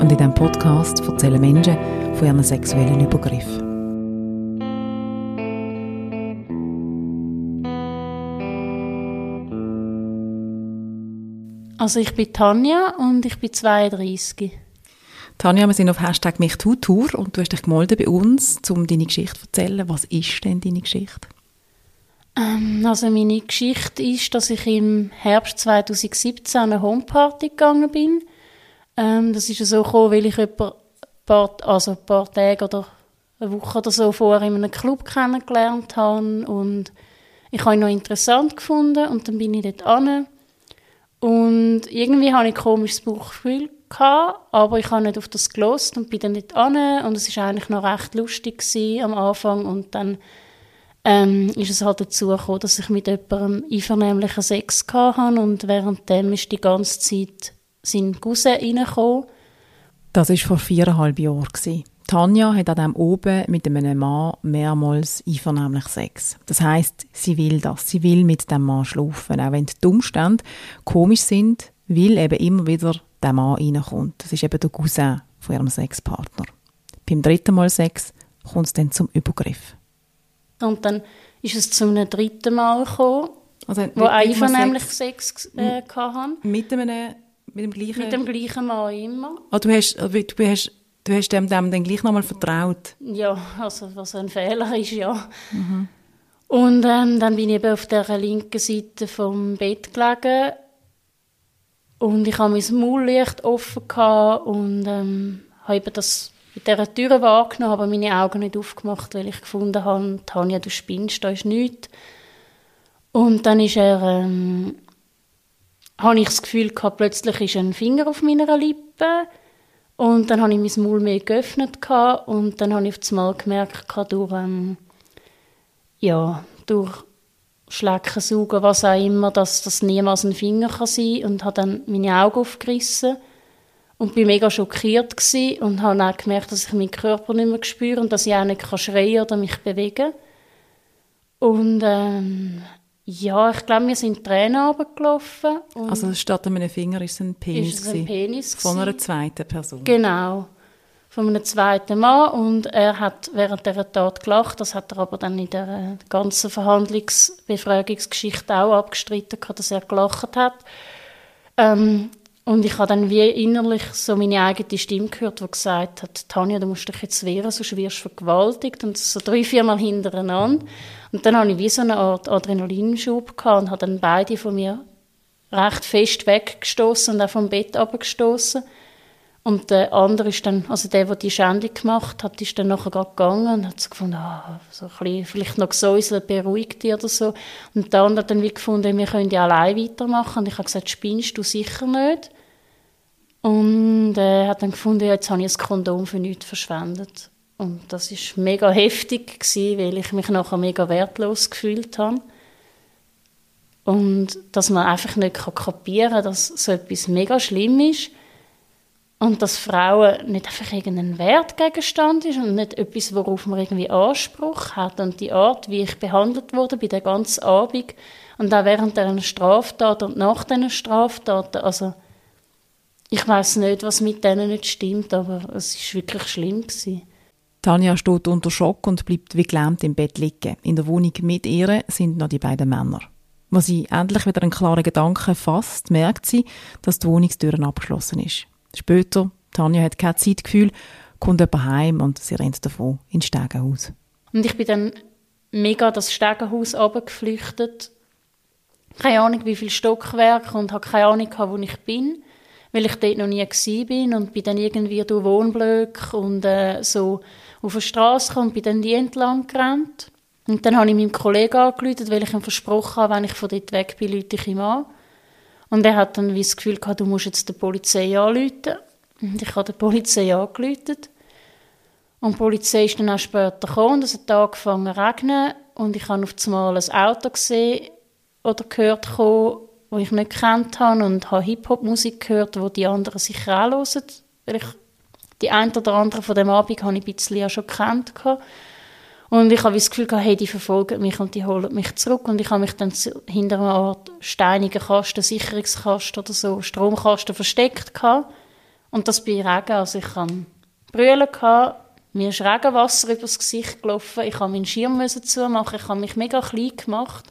und in diesem Podcast erzählen Menschen von ihren sexuellen Übergriffen. Also ich bin Tanja und ich bin 32. Tanja, wir sind auf Hashtag MichTu-Tour und du hast dich gemeldet bei uns, um deine Geschichte zu erzählen. Was ist denn deine Geschichte? Ähm, also meine Geschichte ist, dass ich im Herbst 2017 an eine Homeparty gegangen bin. Ähm, das ist so gekommen, weil ich ein paar, also ein paar Tage oder eine Woche oder so vorher in einem Club kennengelernt habe und ich habe ihn noch interessant gefunden und dann bin ich dort an und irgendwie hatte ich ein komisches Bauchgefühl gehabt, aber ich habe nicht auf das gelost und bin dann nicht an und es war eigentlich noch recht lustig am Anfang und dann ähm, ist es halt dazu gekommen, dass ich mit jemandem einvernehmlichen Sex hatte und währenddem ist die ganze Zeit sein Cousin reingekommen. Das war vor viereinhalb Jahren. Tanja hat an diesem oben mit einem Mann mehrmals einvernehmlich Sex. Das heißt, sie will das. Sie will mit dem Mann schlafen, auch wenn die Umstände komisch sind, weil eben immer wieder der Mann reinkommt. Das ist eben der Cousin von ihrem Sexpartner. Beim dritten Mal Sex kommt es dann zum Übergriff. Und dann ist es zu einem dritten Mal gekommen, also, wo einvernehmlich Sex, Sex äh, hatten. Mit einem mit dem gleichen? Mit dem gleichen Mann immer. Ah, du hast, du hast, du hast dem, dem dann gleich nochmal vertraut? Ja, also was ein Fehler ist, ja. Mhm. Und ähm, dann bin ich eben auf der linken Seite vom Bett gelegen und ich habe mein Maullicht offen gehabt und ähm, habe eben das mit dieser Tür wahrgenommen, aber meine Augen nicht aufgemacht, weil ich gefunden habe, Tanja, du spinnst, da ist nichts. Und dann ist er, ähm, habe ich das Gefühl gehabt, plötzlich ist ein Finger auf meiner Lippe. Und dann habe ich mein Maul mehr geöffnet gehabt, und dann habe ich auf einmal gemerkt, gehabt, durch, ähm, ja, durch Schlecken, Saugen, was auch immer, dass das niemals ein Finger kann sein und habe dann meine Augen aufgerissen und bin mega schockiert gewesen und habe auch gemerkt, dass ich meinen Körper nicht mehr spüre und dass ich auch nicht schreien oder mich bewegen Und ähm, ja, ich glaube, wir sind Tränen runtergelaufen. Also statt einem Finger ist es ein Penis, ist es ein Penis Von einer zweiten Person? Genau, von einem zweiten Mann. Und er hat während dieser Tat gelacht. Das hat er aber dann in der ganzen Verhandlungsbefragungsgeschichte auch abgestritten, dass er gelacht hat. Ähm, und ich habe dann wie innerlich so meine eigene Stimme gehört, die gesagt hat, Tanja, du musst dich jetzt wehren, sonst wirst du vergewaltigt. Und so drei, viermal hintereinander. Und dann hatte ich wie so eine Art Adrenalinschub gehabt und habe dann beide von mir recht fest weggestoßen und auch vom Bett abgestoßen. Und der andere ist dann, also der, der die Schändung gemacht hat, ist dann nachher gegangen und hat so gefunden, ah, so ein bisschen, vielleicht noch gesäuselt, beruhigt dich oder so. Und der andere hat dann wie gefunden, wir können ja allein weitermachen. Und ich habe gesagt, spinnst du sicher nicht? Und er äh, hat dann gefunden, ja, jetzt habe ich das Kondom für nichts verschwendet. Und das ist mega heftig gewesen, weil ich mich nachher mega wertlos gefühlt habe. Und dass man einfach nicht kapieren kann, dass so etwas mega schlimm ist und dass Frauen nicht einfach irgendein Wertgegenstand ist und nicht etwas, worauf man irgendwie Anspruch hat. Und die Art, wie ich behandelt wurde bei der ganzen Abend und auch während der Straftat und nach diesen Straftaten, also ich weiß nicht, was mit denen nicht stimmt, aber es ist wirklich schlimm gewesen. Tanja steht unter Schock und bleibt wie gelähmt im Bett liegen. In der Wohnung mit ihr sind noch die beiden Männer. Als sie endlich wieder einen klaren Gedanken fasst, merkt sie, dass die Wohnungstür abgeschlossen ist. Später, Tanja hat kein Zeitgefühl, kommt jemand heim und sie rennt davon ins Stegenhaus. Und ich bin dann mega das Stegenhaus runtergeflüchtet. Keine Ahnung, wie viel Stockwerk und habe keine Ahnung, wo ich bin, weil ich dort noch nie bin und bin dann irgendwie durch Wohnblöcke und äh, so auf der Straße und bin dann die entlang gerannt. Und dann habe ich meinem Kollegen angerufen, weil ich ihm versprochen habe, wenn ich von dort weg bin, rufe ich ihm an. Und er hat dann wie das Gefühl gehabt, du musst jetzt der Polizei anrufen. Und ich habe der Polizei angerufen. Und die Polizei ist dann auch später gekommen und es hat angefangen zu regnen und ich habe auf einmal ein Auto gesehen oder gehört kommen, wo ich nicht kennt habe und habe Hip-Hop-Musik gehört, wo die anderen sicher auch hören, weil ich die ein oder andere von dem Abend habe ich ein bisschen ja schon gekannt und ich habe das Gefühl hey, die verfolgen mich und die holen mich zurück. Und ich habe mich dann hinter einer Art steinigen Kasten, Sicherungskasten oder so, Stromkasten versteckt und das bei Regen, also ich habe Brüllen mir ist Regenwasser übers Gesicht gelaufen, ich habe meinen Schirm zumachen, ich habe mich mega klein gemacht,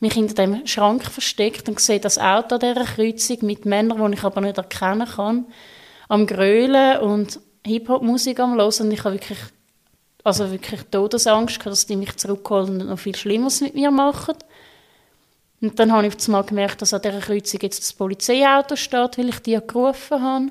mich hinter dem Schrank versteckt und sehe das Auto dieser Kreuzung mit Männern, die ich aber nicht erkennen kann, am Grölen und Hip-Hop-Musik am Hören und ich habe wirklich, also wirklich Todesangst dass die mich zurückholen und noch viel Schlimmeres mit mir machen. Und dann habe ich einmal gemerkt, dass an dieser Kreuzung jetzt das Polizeiauto steht, weil ich die gerufen habe.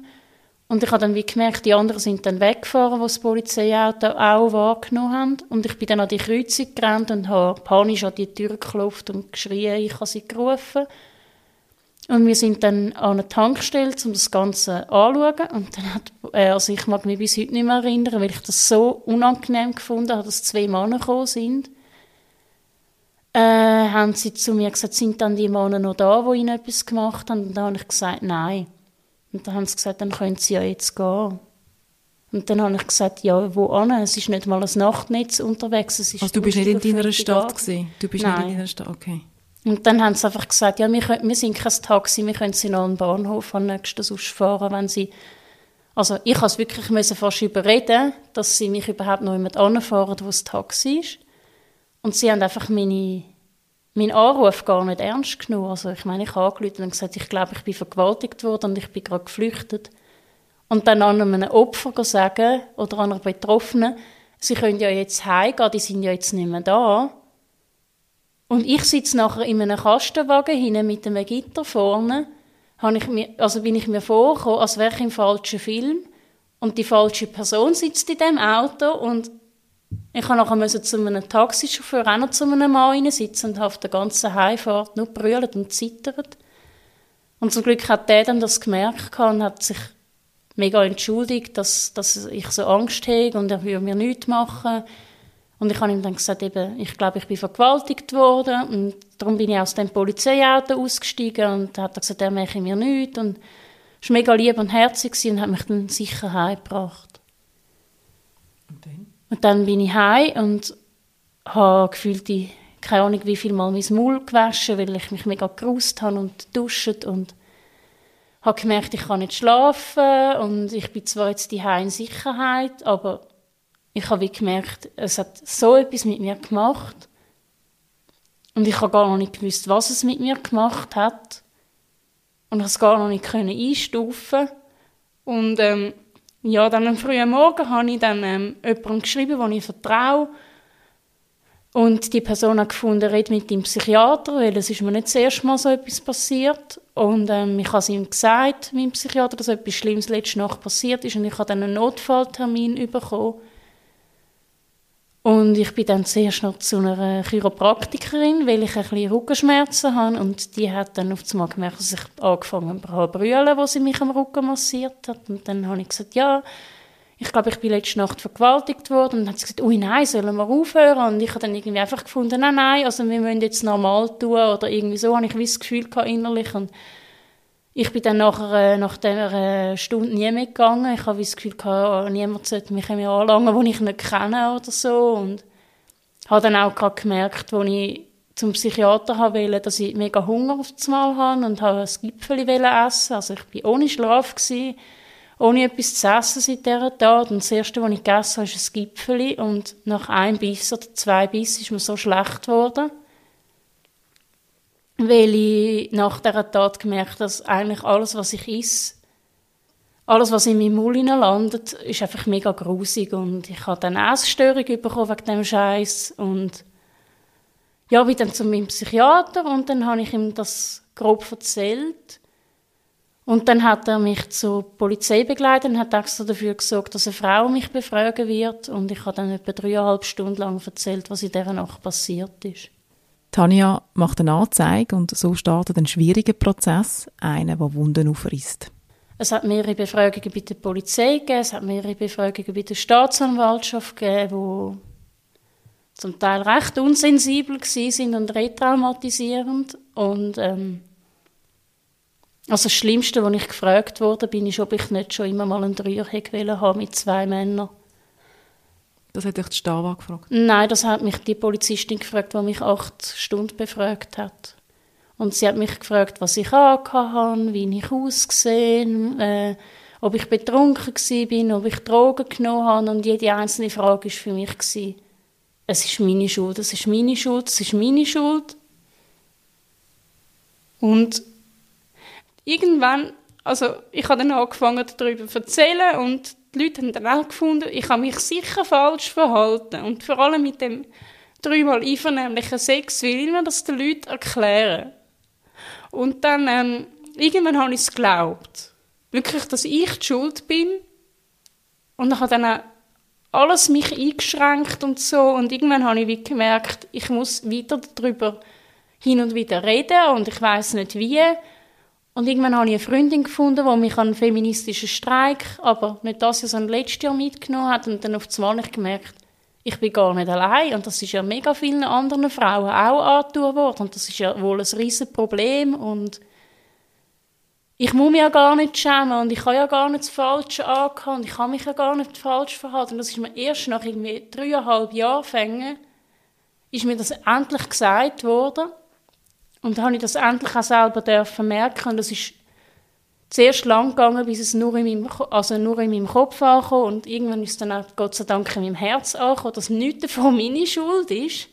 Und ich habe dann wie gemerkt, die anderen sind dann weggefahren, wo das Polizeiauto auch wahrgenommen haben. Und ich bin dann an die Kreuzung gerannt und habe panisch an die Tür geklopft und geschrien, ich habe sie gerufen. Und wir sind dann an eine Tankstelle, um das Ganze anzuschauen. Und dann hat, äh, also ich mag mich bis heute nicht mehr erinnern, weil ich das so unangenehm gefunden habe, dass zwei Männer gekommen sind. Äh, haben sie zu mir gesagt, sind dann die Männer noch da, die ihnen etwas gemacht haben? Und dann habe ich gesagt, nein. Und dann haben sie gesagt, dann können sie ja jetzt gehen. Und dann habe ich gesagt, ja, wo an? Es ist nicht mal ein Nachtnetz unterwegs. Es ist also du bist nicht in deiner Stadt gewesen? Du bist Nein. nicht in deiner Stadt, okay. Und dann haben sie einfach gesagt, ja, wir, können, wir sind kein Taxi, wir können sie noch an den Bahnhof am nächsten fahren, wenn sie... Also ich musste es wirklich müssen fast überreden, dass sie mich überhaupt noch jemand anfahren, wo das Taxi ist. Und sie haben einfach meine, meinen Anruf gar nicht ernst genommen. Also ich meine, ich habe und gesagt, ich glaube, ich bin vergewaltigt worden und ich bin gerade geflüchtet. Und dann an einem Opfer sagen oder an einer Betroffenen, sie können ja jetzt heimgehen, die sind ja jetzt nicht mehr da. Und ich sitze nachher in einem Kastenwagen hinten mit einem Gitter vorne, habe ich mir, also bin ich mir vorgekommen, als wäre ich im falschen Film und die falsche Person sitzt in dem Auto und ich habe nachher zu einem Taxichauffeur auch noch zu einem Mann sitzen und auf der ganzen Heimfahrt nur brüllt und zittert. Und zum Glück hat der dann das gemerkt und hat sich mega entschuldigt, dass, dass ich so Angst habe und er würde mir nichts machen. Und ich habe ihm dann gesagt, eben, ich glaube, ich bin vergewaltigt worden und darum bin ich aus dem Polizeiauto ausgestiegen und hat gesagt, er mache mir nichts und war mega lieb und herzig und hat mich dann sicher heimgebracht. Und dann? Und dann bin ich heim und habe gefühlt, die, keine Ahnung, wie viel Mal mein Maul gewaschen, weil ich mich mega gerust habe und duscht und habe gemerkt, ich kann nicht schlafen und ich bin zwar jetzt die in Sicherheit, aber ich habe gemerkt, es hat so etwas mit mir gemacht. Und ich habe gar noch nicht gewusst, was es mit mir gemacht hat. Und ich es gar noch nicht können einstufen. Und ähm, ja, dann am frühen Morgen habe ich dann ähm, jemandem geschrieben, den ich vertraue. Und die Person hat gefunden, red mit dem Psychiater, weil es ist mir nicht das erste Mal so etwas passiert. Und ähm, ich habe es ihm gesagt, meinem Psychiater, dass etwas Schlimmes letzte Nacht passiert ist. Und ich habe dann einen Notfalltermin bekommen. Und ich bin dann zuerst noch zu einer Chiropraktikerin, weil ich ein bisschen Rückenschmerzen habe. Und die hat dann auf einmal gemerkt, dass ich angefangen habe zu brüllen, wo sie mich am Rücken massiert hat. Und dann habe ich gesagt, ja, ich glaube, ich bin letzte Nacht vergewaltigt worden. Und dann hat sie gesagt, ui, nein, sollen wir aufhören? Und ich habe dann irgendwie einfach gefunden, nein, nein, also wir müssen jetzt normal tun oder irgendwie so. Habe ich das Gefühl innerlich. Und ich bin dann nachher, äh, nach dieser Stunde nie mehr gegangen. Ich habe das Gefühl gehabt, oh, niemand sollte mich mehr anlangen, den ich nicht kenne oder so. Und habe dann auch gerade gemerkt, als ich zum Psychiater wollte, dass ich mega Hunger auf das Mal habe und habe ein Gipfel essen. Also ich war ohne Schlaf, gewesen, ohne etwas zu essen seit dieser Tat. Und das Erste, was ich gegessen habe, ist ein Gipfel. Und nach einem Biss oder zwei Biss ist mir so schlecht geworden weil ich nach dieser Tat gemerkt dass eigentlich alles, was ich esse, alles, was in meinem Mund landet, ist einfach mega grusig. Und ich habe dann Essstörung bekommen wegen dem Scheiß und ja, bin dann zu meinem Psychiater und dann habe ich ihm das grob erzählt. Und dann hat er mich zur Polizei begleitet und hat extra dafür gesorgt, dass eine Frau mich befragen wird. Und ich habe dann etwa dreieinhalb Stunden lang erzählt, was in dieser Nacht passiert ist. Tanja macht eine Anzeige und so startet ein schwieriger Prozess, einer, der Wunden aufreißt. Es hat mehrere Befragungen bei der Polizei gegeben, es hat mehrere Befragungen bei der Staatsanwaltschaft gegeben, wo zum Teil recht unsensibel sind und retraumatisierend. Und ähm, also das Schlimmste, was ich gefragt wurde, bin ich, ob ich nicht schon immer mal einen Dreier haben mit zwei Männern. Das hat dich die Stava gefragt? Nein, das hat mich die Polizistin gefragt, die mich acht Stunden befragt hat. Und sie hat mich gefragt, was ich hatte, wie ich ausgesehen, äh, ob ich betrunken bin, ob ich Drogen genommen habe. Und jede einzelne Frage war für mich, gewesen, es ist meine Schuld, es ist meine Schuld, es ist meine Schuld. Und irgendwann, also ich habe dann angefangen darüber zu erzählen und die Leute haben dann auch gefunden, ich habe mich sicher falsch verhalten. Und vor allem mit dem dreimal einvernehmlichen Sex will ich mir das den Leuten erklären. Und dann, ähm, irgendwann habe ich es geglaubt. Wirklich, dass ich die Schuld bin. Und ich habe dann auch alles mich eingeschränkt und so. Und irgendwann habe ich wie gemerkt, ich muss weiter darüber hin und wieder reden und ich weiß nicht wie. Und irgendwann habe ich eine Freundin gefunden, die mich an einen feministischen Streik, aber nicht das Jahr, sondern letztes Jahr mitgenommen hat. Und dann auf einmal ich gemerkt, ich bin gar nicht allein. Und das ist ja mega vielen anderen Frauen auch angetan worden. Und das ist ja wohl ein riesen Problem. Und ich muss mich ja gar nicht schämen und ich habe ja gar nicht das Falsche angehabt und ich kann mich ja gar nicht falsch verhalten. Und das ist mir erst nach irgendwie dreieinhalb Jahren fängen, ist mir das endlich gesagt worden. Und dann habe ich das endlich auch selber dürfen merken. Und das ist zuerst lang gegangen, bis es nur in meinem, also nur in meinem Kopf ankam. Und irgendwann ist es dann auch Gott sei Dank in meinem Herz angekommen, dass nichts davon meine Schuld ist.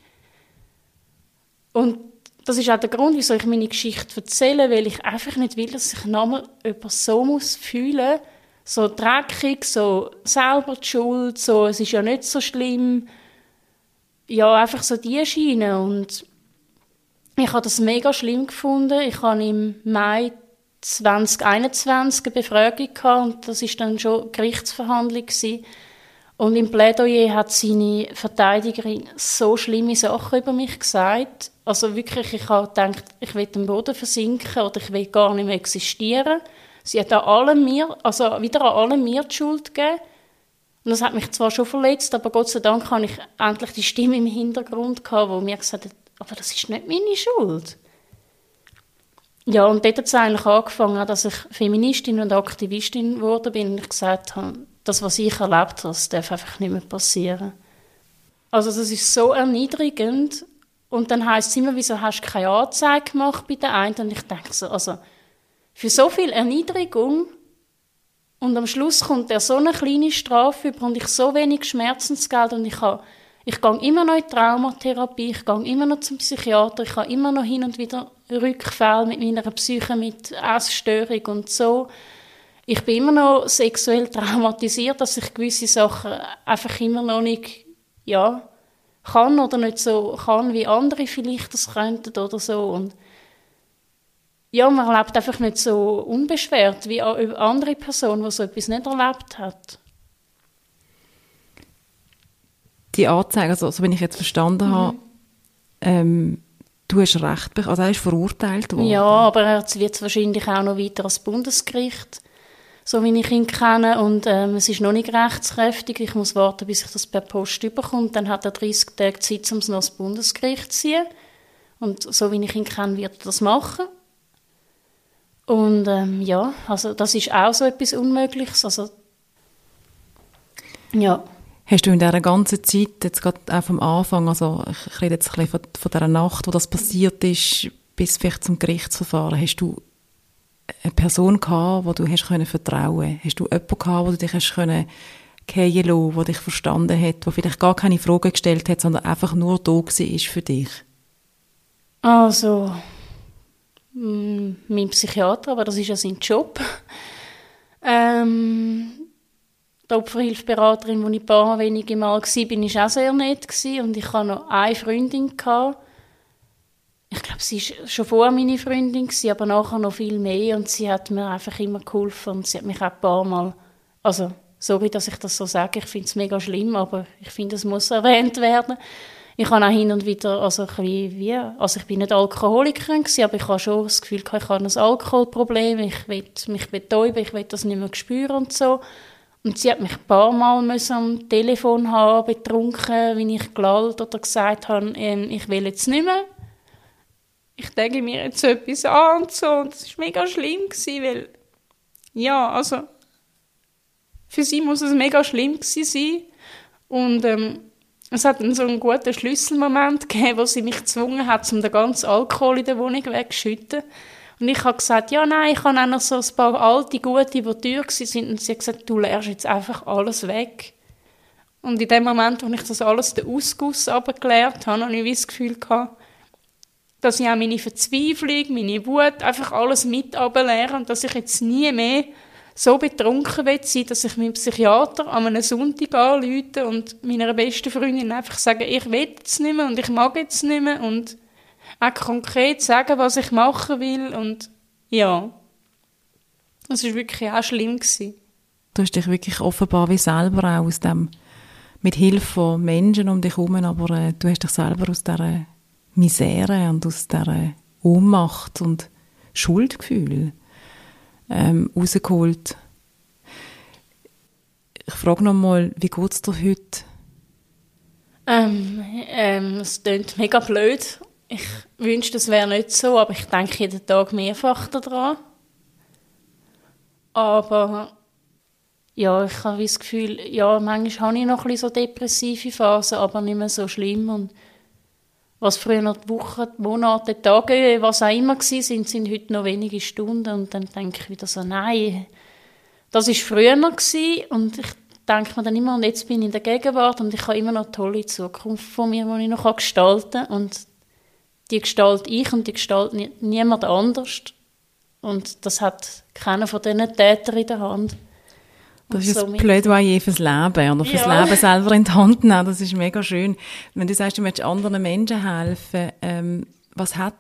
Und das ist auch der Grund, wieso ich meine Geschichte erzähle, weil ich einfach nicht will, dass sich nochmal jemand so muss fühlen so dreckig, so selber die Schuld, so, es ist ja nicht so schlimm. Ja, einfach so die Schiene. Und ich habe das mega schlimm gefunden. Ich habe im Mai 2021 eine Befragung und das ist dann schon Gerichtsverhandlung gewesen. Und im Plädoyer hat seine Verteidigerin so schlimme Sachen über mich gesagt. Also wirklich, ich habe gedacht, ich will im Boden versinken oder ich will gar nicht mehr existieren. Sie hat an allem mir, also wieder an allem mir die Schuld gegeben. Und das hat mich zwar schon verletzt, aber Gott sei Dank habe ich endlich die Stimme im Hintergrund gehabt, wo mir gesagt hat, aber das ist nicht meine Schuld. Ja, und dort hat es eigentlich angefangen, dass ich Feministin und Aktivistin geworden bin und ich gesagt habe, das, was ich erlebt habe, das darf einfach nicht mehr passieren. Also das ist so erniedrigend und dann heisst es immer, wieso hast du keine Anzeige gemacht bei der einen? Und ich denke so, also für so viel Erniedrigung und am Schluss kommt er so eine kleine Strafe über und ich so wenig Schmerzensgeld und ich habe ich gehe immer noch in Traumatherapie, ich gehe immer noch zum Psychiater, ich habe immer noch hin und wieder Rückfälle mit meiner Psyche, mit Essstörung und so ich bin immer noch sexuell traumatisiert, dass ich gewisse Sachen einfach immer noch nicht, ja, kann oder nicht so kann, wie andere vielleicht das könnten oder so. Und ja, man lebt einfach nicht so unbeschwert wie andere Person, die so etwas nicht erlebt hat. Die Anzeige, also so wie ich jetzt verstanden mhm. habe, ähm, du hast Recht, also er ist verurteilt worden. Ja, aber er wird wahrscheinlich auch noch weiter als Bundesgericht so wie ich ihn kenne. Und ähm, es ist noch nicht rechtskräftig. Ich muss warten, bis ich das per Post überkomme. Dann hat er 30 Tage Zeit, um es noch ins Bundesgericht zu ziehen. Und so wie ich ihn kenne, wird er das machen. Und ähm, ja, also das ist auch so etwas Unmögliches. Also, ja. Hast du in dieser ganzen Zeit, jetzt gerade auch vom Anfang, also ich rede jetzt ein bisschen von, von dieser Nacht, wo das passiert ist, bis vielleicht zum Gerichtsverfahren, hast du eine Person gehabt, wo du hast können vertrauen Hast du jemanden gehabt, wo du dich hast können gehen lassen, der dich verstanden hat, der vielleicht gar keine Fragen gestellt hat, sondern einfach nur da war für dich? Also, mm, mein Psychiater, aber das ist ja sein Job. Ähm, die Opferhilfeberaterin, wo ich ein paar wenige Mal war, war auch sehr nett und ich hatte noch eine Freundin, gehabt, ich glaube, sie war schon vor meine Freundin, gewesen, aber nachher noch viel mehr und sie hat mir einfach immer geholfen und sie hat mich auch ein paar Mal, also sorry, dass ich das so sage, ich finde es mega schlimm, aber ich finde, es muss erwähnt werden. ich habe auch hin und wieder, also ein wie, also ich bin nicht Alkoholikerin gewesen, aber ich habe schon das Gefühl, ich habe ein Alkoholproblem, ich will mich betäuben, ich will das nicht mehr spüren und so. Und sie hat mich ein paar Mal am Telefon haben, betrunken, wenn ich gelallt oder gesagt habe, ähm, ich will jetzt nicht mehr. Ich denke mir jetzt etwas an und so. Und das war mega schlimm, gewesen, weil, ja, also, für sie muss es mega schlimm gewesen sein. Und ähm, es hat dann so einen guten Schlüsselmoment gegeben, wo sie mich gezwungen hat, um den ganzen Alkohol in der Wohnung wegzuschütten. Und ich habe gesagt, ja, nein, ich habe auch noch so ein paar alte, gute, die teuer sind. Und sie hat gesagt, du lernst jetzt einfach alles weg. Und in dem Moment, wo ich das alles den Ausguss abgeklärt habe, habe ich das Gefühl gehabt, dass ich auch meine Verzweiflung, meine Wut, einfach alles mit ableere und dass ich jetzt nie mehr so betrunken will dass ich meinem Psychiater an einem Sonntag anrufe und meiner besten Freundin einfach sage, ich will jetzt nicht mehr und ich mag jetzt nicht mehr und auch konkret sagen, was ich machen will und ja, das ist wirklich auch schlimm gewesen. Du hast dich wirklich offenbar wie selber auch aus dem, mit Hilfe von Menschen um dich herum, aber äh, du hast dich selber aus dieser Misere und aus dieser Ohnmacht und Schuldgefühl ähm, rausgeholt. Ich frage noch mal, wie geht es dir heute? Ähm, ähm, es klingt mega blöd ich wünschte, das wäre nicht so, aber ich denke jeden Tag mehrfach daran. Aber ja, ich habe das Gefühl, ja, manchmal habe ich noch ein so depressive Phasen, aber nicht mehr so schlimm. Und was früher noch die Wochen, Monate, Tage, was auch immer gewesen sind, sind heute noch wenige Stunden. Und dann denke ich wieder so, nein, das war früher noch. Und ich denke mir dann immer, und jetzt bin ich in der Gegenwart und ich habe immer noch eine tolle Zukunft von mir, die ich noch gestalten kann. Und die Gestalt ich und die Gestalt niemand anders. Und das hat keiner von diesen Tätern in der Hand. Das ist ein Plädoyer fürs Leben oder fürs ja. Leben selber in die Hand nehmen. Das ist mega schön. Wenn du sagst, du möchtest anderen Menschen helfen, ähm, was hat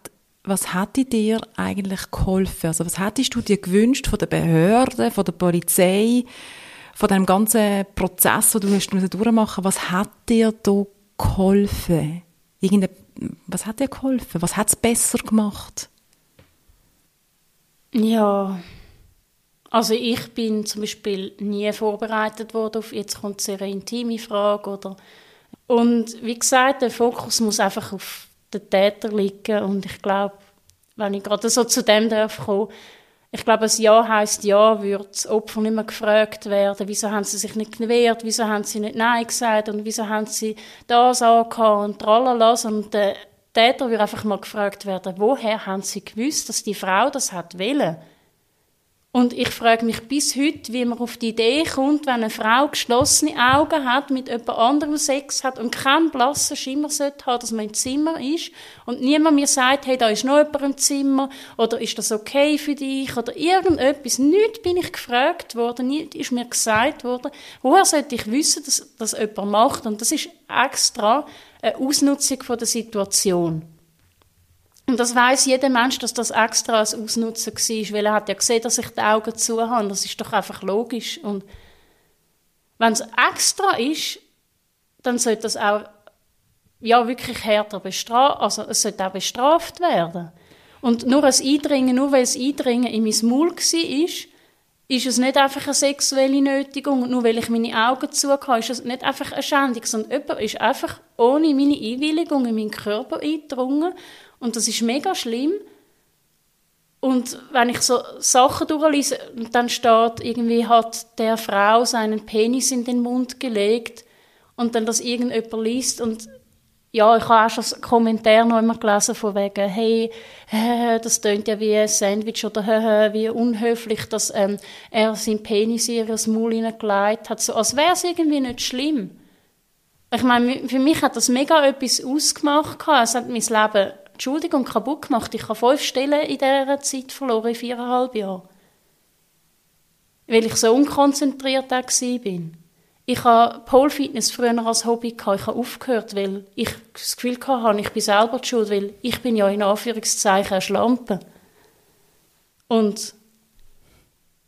was hätte dir eigentlich geholfen? Also was hättest du dir gewünscht von der Behörde, von der Polizei, von dem ganzen Prozess, den du hast durchmachen Was hat dir da geholfen? Irgendeine was hat dir geholfen? Was hat es besser gemacht? Ja, also ich bin zum Beispiel nie vorbereitet worden auf, jetzt kommt eine sehr intime Frage oder und wie gesagt, der Fokus muss einfach auf den Täter liegen und ich glaube, wenn ich gerade so zu dem darf kommen, ich glaube, ein Ja heißt Ja, würde das Opfer nicht mehr gefragt werden, wieso haben sie sich nicht gewehrt, wieso haben sie nicht Nein gesagt? Und wieso haben sie das angehauen und tralala, und der Täter würde einfach mal gefragt werden, woher haben sie gewusst, dass die Frau das hat wollen? Und ich frage mich bis heute, wie man auf die Idee kommt, wenn eine Frau geschlossene Augen hat, mit jemand anderem Sex hat und keinen blassen Schimmer sollte haben, dass man im Zimmer ist und niemand mir sagt, hey, da ist noch jemand im Zimmer oder ist das okay für dich oder irgendetwas. Nicht bin ich gefragt worden, nicht ist mir gesagt worden, woher sollte ich wissen, dass das jemand macht und das ist extra eine Ausnutzung von der Situation. Und das weiß jeder Mensch, dass das extra als Ausnutzen war, weil er hat ja gesehen, dass ich die Augen zu habe. Das ist doch einfach logisch. Und wenn es extra ist, dann sollte das auch ja, wirklich härter bestraft, also es sollte auch bestraft werden. Und nur ein Eindringen, nur weil es Eindringen in mein Maul war, ist, es nicht einfach eine sexuelle Nötigung. Nur weil ich meine Augen zu habe, ist es nicht einfach eine Schändung, sondern jemand ist einfach ohne meine Einwilligung in meinen Körper eingedrungen und das ist mega schlimm. Und wenn ich so Sachen durchlese, dann steht, irgendwie hat der Frau seinen Penis in den Mund gelegt und dann das irgendjemand liest und ja, ich habe auch schon einen Kommentar noch immer gelesen von wegen, hey, äh, das tönt ja wie ein Sandwich oder äh, wie unhöflich, dass ähm, er seinen Penis in ihr Maul hineingelegt hat, so als wäre es irgendwie nicht schlimm. Ich meine, für mich hat das mega etwas ausgemacht. Es hat mein Leben Entschuldigung, kaputt gemacht. Ich habe fünf Stellen in dieser Zeit verloren, in viereinhalb Jahren. Weil ich so unkonzentriert war. Ich habe Pole Fitness früher als Hobby gehabt. Ich habe aufgehört, weil ich das Gefühl hatte, ich bin selber die schuld, weil ich bin ja in Anführungszeichen eine Schlampe. Und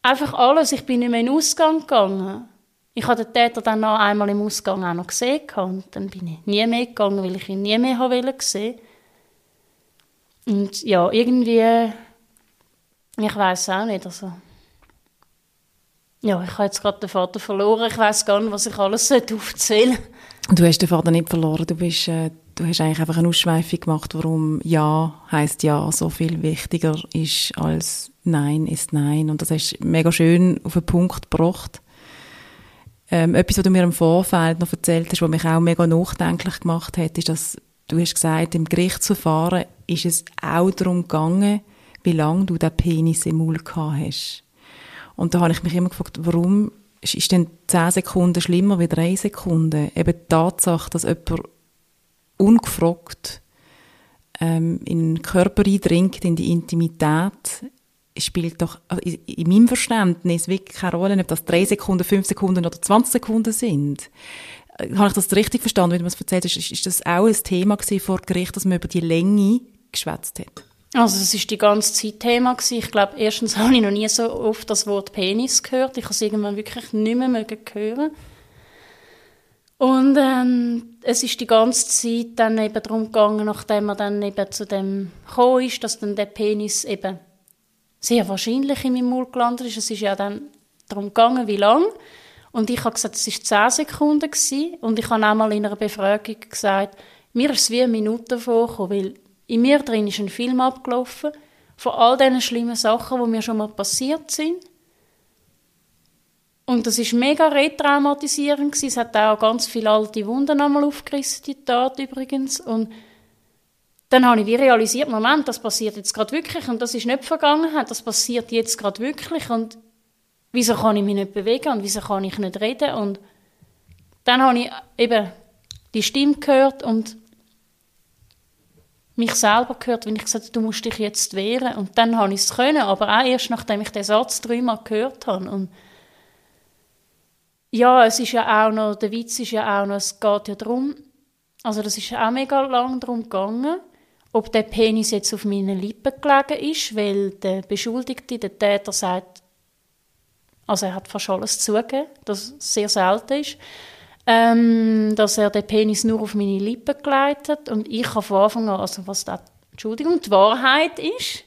einfach alles. Ich bin nicht mehr in den Ausgang gegangen. Ich habe den Täter dann noch einmal im Ausgang auch noch gesehen und dann bin ich nie mehr gegangen, weil ich ihn nie mehr haben sehen Und ja, irgendwie, ich weiß auch nicht, also ja, ich habe jetzt gerade den Vater verloren. Ich weiß gar nicht, was ich alles aufzählen sollte. Du hast den Vater nicht verloren. Du, bist, äh, du hast eigentlich einfach eine Ausschweifung gemacht, warum Ja heißt Ja so viel wichtiger ist als Nein ist Nein. Und das hast du mega schön auf den Punkt gebracht. Ähm, etwas, was du mir im Vorfeld noch erzählt hast, was mich auch mega nachdenklich gemacht hat, ist, dass du hast gesagt, im Gerichtsverfahren ist es auch darum gegangen, wie lange du den Penis im Mund gehabt hast. Und da habe ich mich immer gefragt, warum ist denn 10 Sekunden schlimmer wie 3 Sekunden? Eben die Tatsache, dass jemand ungefragt ähm, in den Körper eindringt, in die Intimität, spielt doch also in meinem Verständnis wirklich keine Rolle, ob das 3 Sekunden, 5 Sekunden oder 20 Sekunden sind. Äh, habe ich das richtig verstanden, wie du es erzählt hast? Ist, ist das auch ein Thema vor Gericht, dass man über die Länge geschwätzt hat? Also es ist die ganze Zeit Thema gewesen. Ich glaube, erstens habe ich noch nie so oft das Wort Penis gehört. Ich habe es irgendwann wirklich nicht mehr mögen hören. Und ähm, es ist die ganze Zeit dann eben darum gegangen, nachdem man dann eben zu dem gekommen ist, dass dann der Penis eben sehr wahrscheinlich in meinem Mund gelandet ist. Es ist ja dann darum gegangen, wie lang. Und ich habe gesagt, es war 10 Sekunden gewesen. Und ich habe einmal in einer Befragung gesagt, mir ist es wie eine Minute vorgekommen, weil in mir drin ist ein Film abgelaufen von all diesen schlimmen Sachen, die mir schon mal passiert sind. Und das ist mega retraumatisierend Es hat auch ganz viele alte Wunden einmal aufgerissen, die Tat übrigens. Und dann habe ich wie realisiert, Moment, das passiert jetzt gerade wirklich. Und das ist nicht Vergangenheit, das passiert jetzt gerade wirklich. Und wieso kann ich mich nicht bewegen? Und wieso kann ich nicht reden? Und dann habe ich eben die Stimme gehört und mich selber gehört, wenn ich gesagt habe, du musst dich jetzt wehren. Und dann habe ich es können, aber auch erst nachdem ich den Satz dreimal gehört habe. Und ja, es ist ja auch noch, der Witz ist ja auch noch, es geht ja darum, also das ist auch mega lang darum gegangen, ob der Penis jetzt auf meinen Lippen gelegen ist, weil der Beschuldigte, der Täter sagt, also er hat fast alles zugegeben, das sehr selten ist ähm, dass er den Penis nur auf meine Lippen gelegt hat und ich habe von Anfang an, also was da, Entschuldigung, die Wahrheit ist,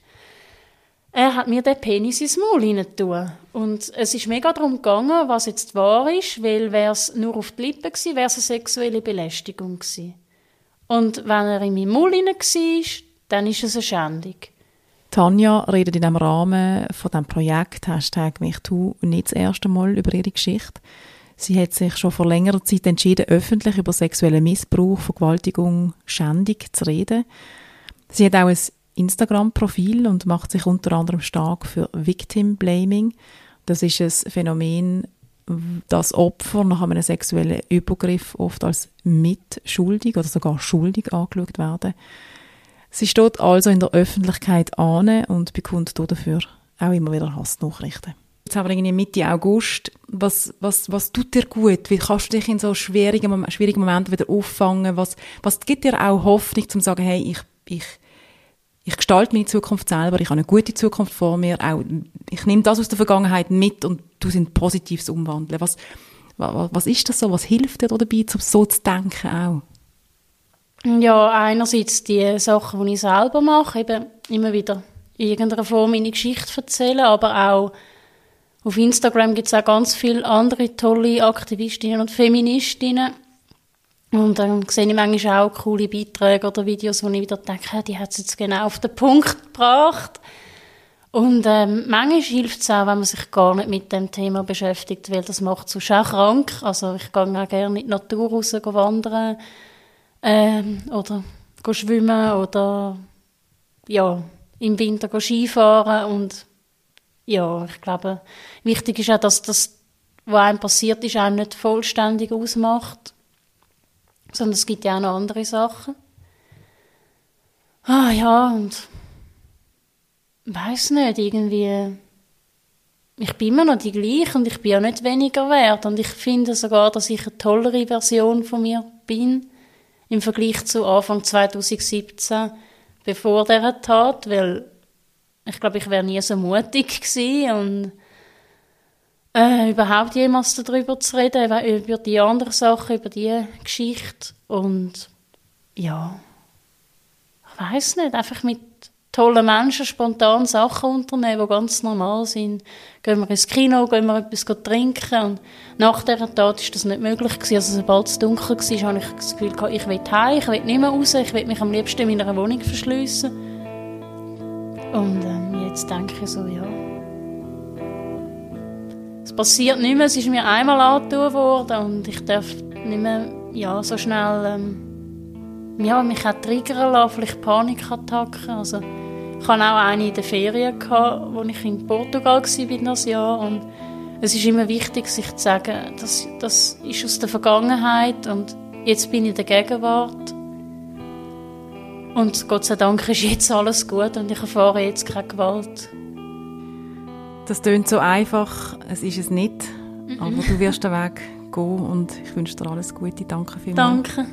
er hat mir den Penis ins Maul hinein Und es ist mega darum gegangen, was jetzt wahr ist, weil wäre es nur auf die Lippen gewesen, wäre es eine sexuelle Belästigung gewesen. Und wenn er in meinem Maul hinein war, dann ist es eine Schändung. Tanja redet in diesem Rahmen von diesem Projekt Hashtag MichToo nicht das erste Mal über ihre Geschichte. Sie hat sich schon vor längerer Zeit entschieden, öffentlich über sexuellen Missbrauch, Vergewaltigung, Schändung zu reden. Sie hat auch ein Instagram-Profil und macht sich unter anderem stark für Victim Blaming. Das ist ein Phänomen, dass Opfer nach einem sexuellen Übergriff oft als mitschuldig oder sogar schuldig angeschaut werden. Sie steht also in der Öffentlichkeit an und bekommt dafür auch immer wieder Hassnachrichten. Jetzt haben wir irgendwie Mitte August. Was, was, was tut dir gut? Wie kannst du dich in so schwierigen, schwierigen Momenten wieder auffangen? Was, was gibt dir auch Hoffnung, zu sagen, hey, ich, ich, ich gestalte meine Zukunft selber, ich habe eine gute Zukunft vor mir, auch, ich nehme das aus der Vergangenheit mit und du sind Positives umwandeln. Was, was, was ist das so? Was hilft dir dabei, um so zu denken auch? Ja, einerseits die Sachen, die ich selber mache, eben immer wieder in irgendeiner Form meine Geschichte erzählen, aber auch auf Instagram gibt es auch ganz viele andere tolle Aktivistinnen und Feministinnen. Und dann sehe ich manchmal auch coole Beiträge oder Videos, wo ich wieder denke, die hat es jetzt genau auf den Punkt gebracht. Und ähm, manchmal hilft es auch, wenn man sich gar nicht mit dem Thema beschäftigt, weil das macht sonst auch krank. Also ich gehe auch gerne in die Natur raus wandern ähm, oder schwimmen oder ja, im Winter Skifahren und ja, ich glaube, wichtig ist auch, dass das, was einem passiert ist, einem nicht vollständig ausmacht, sondern es gibt ja auch noch andere Sachen. Ah ja, und weiß nicht, irgendwie, ich bin immer noch die gleiche und ich bin ja nicht weniger wert und ich finde sogar, dass ich eine tollere Version von mir bin im Vergleich zu Anfang 2017, bevor der Tat, weil ich glaube, ich wäre nie so mutig gewesen und äh, überhaupt jemals darüber zu reden, über die anderen Sachen, über die Geschichte und ja, ich weiß nicht, einfach mit tollen Menschen spontan Sachen unternehmen, die ganz normal sind. Gehen wir ins Kino, gehen wir etwas trinken und nach dieser Tat ist das nicht möglich gewesen. Also sobald es dunkel war, habe ich das Gefühl ich will heim, ich will nicht mehr raus, ich will mich am liebsten in meiner Wohnung verschliessen. Und ähm, jetzt denke ich so, ja, es passiert nicht mehr, es ist mir einmal angetan worden und ich darf nicht mehr ja, so schnell ähm, ja, mich auch triggern lassen, vielleicht Panikattacken. Also, ich hatte auch eine in den Ferien, wo ich in Portugal war das Jahr und es ist immer wichtig, sich zu sagen, das, das ist aus der Vergangenheit und jetzt bin ich in der Gegenwart. Und Gott sei Dank ist jetzt alles gut und ich erfahre jetzt keine Gewalt. Das klingt so einfach, es ist es nicht, mhm. aber du wirst den Weg gehen und ich wünsche dir alles Gute. Danke vielmals. Danke.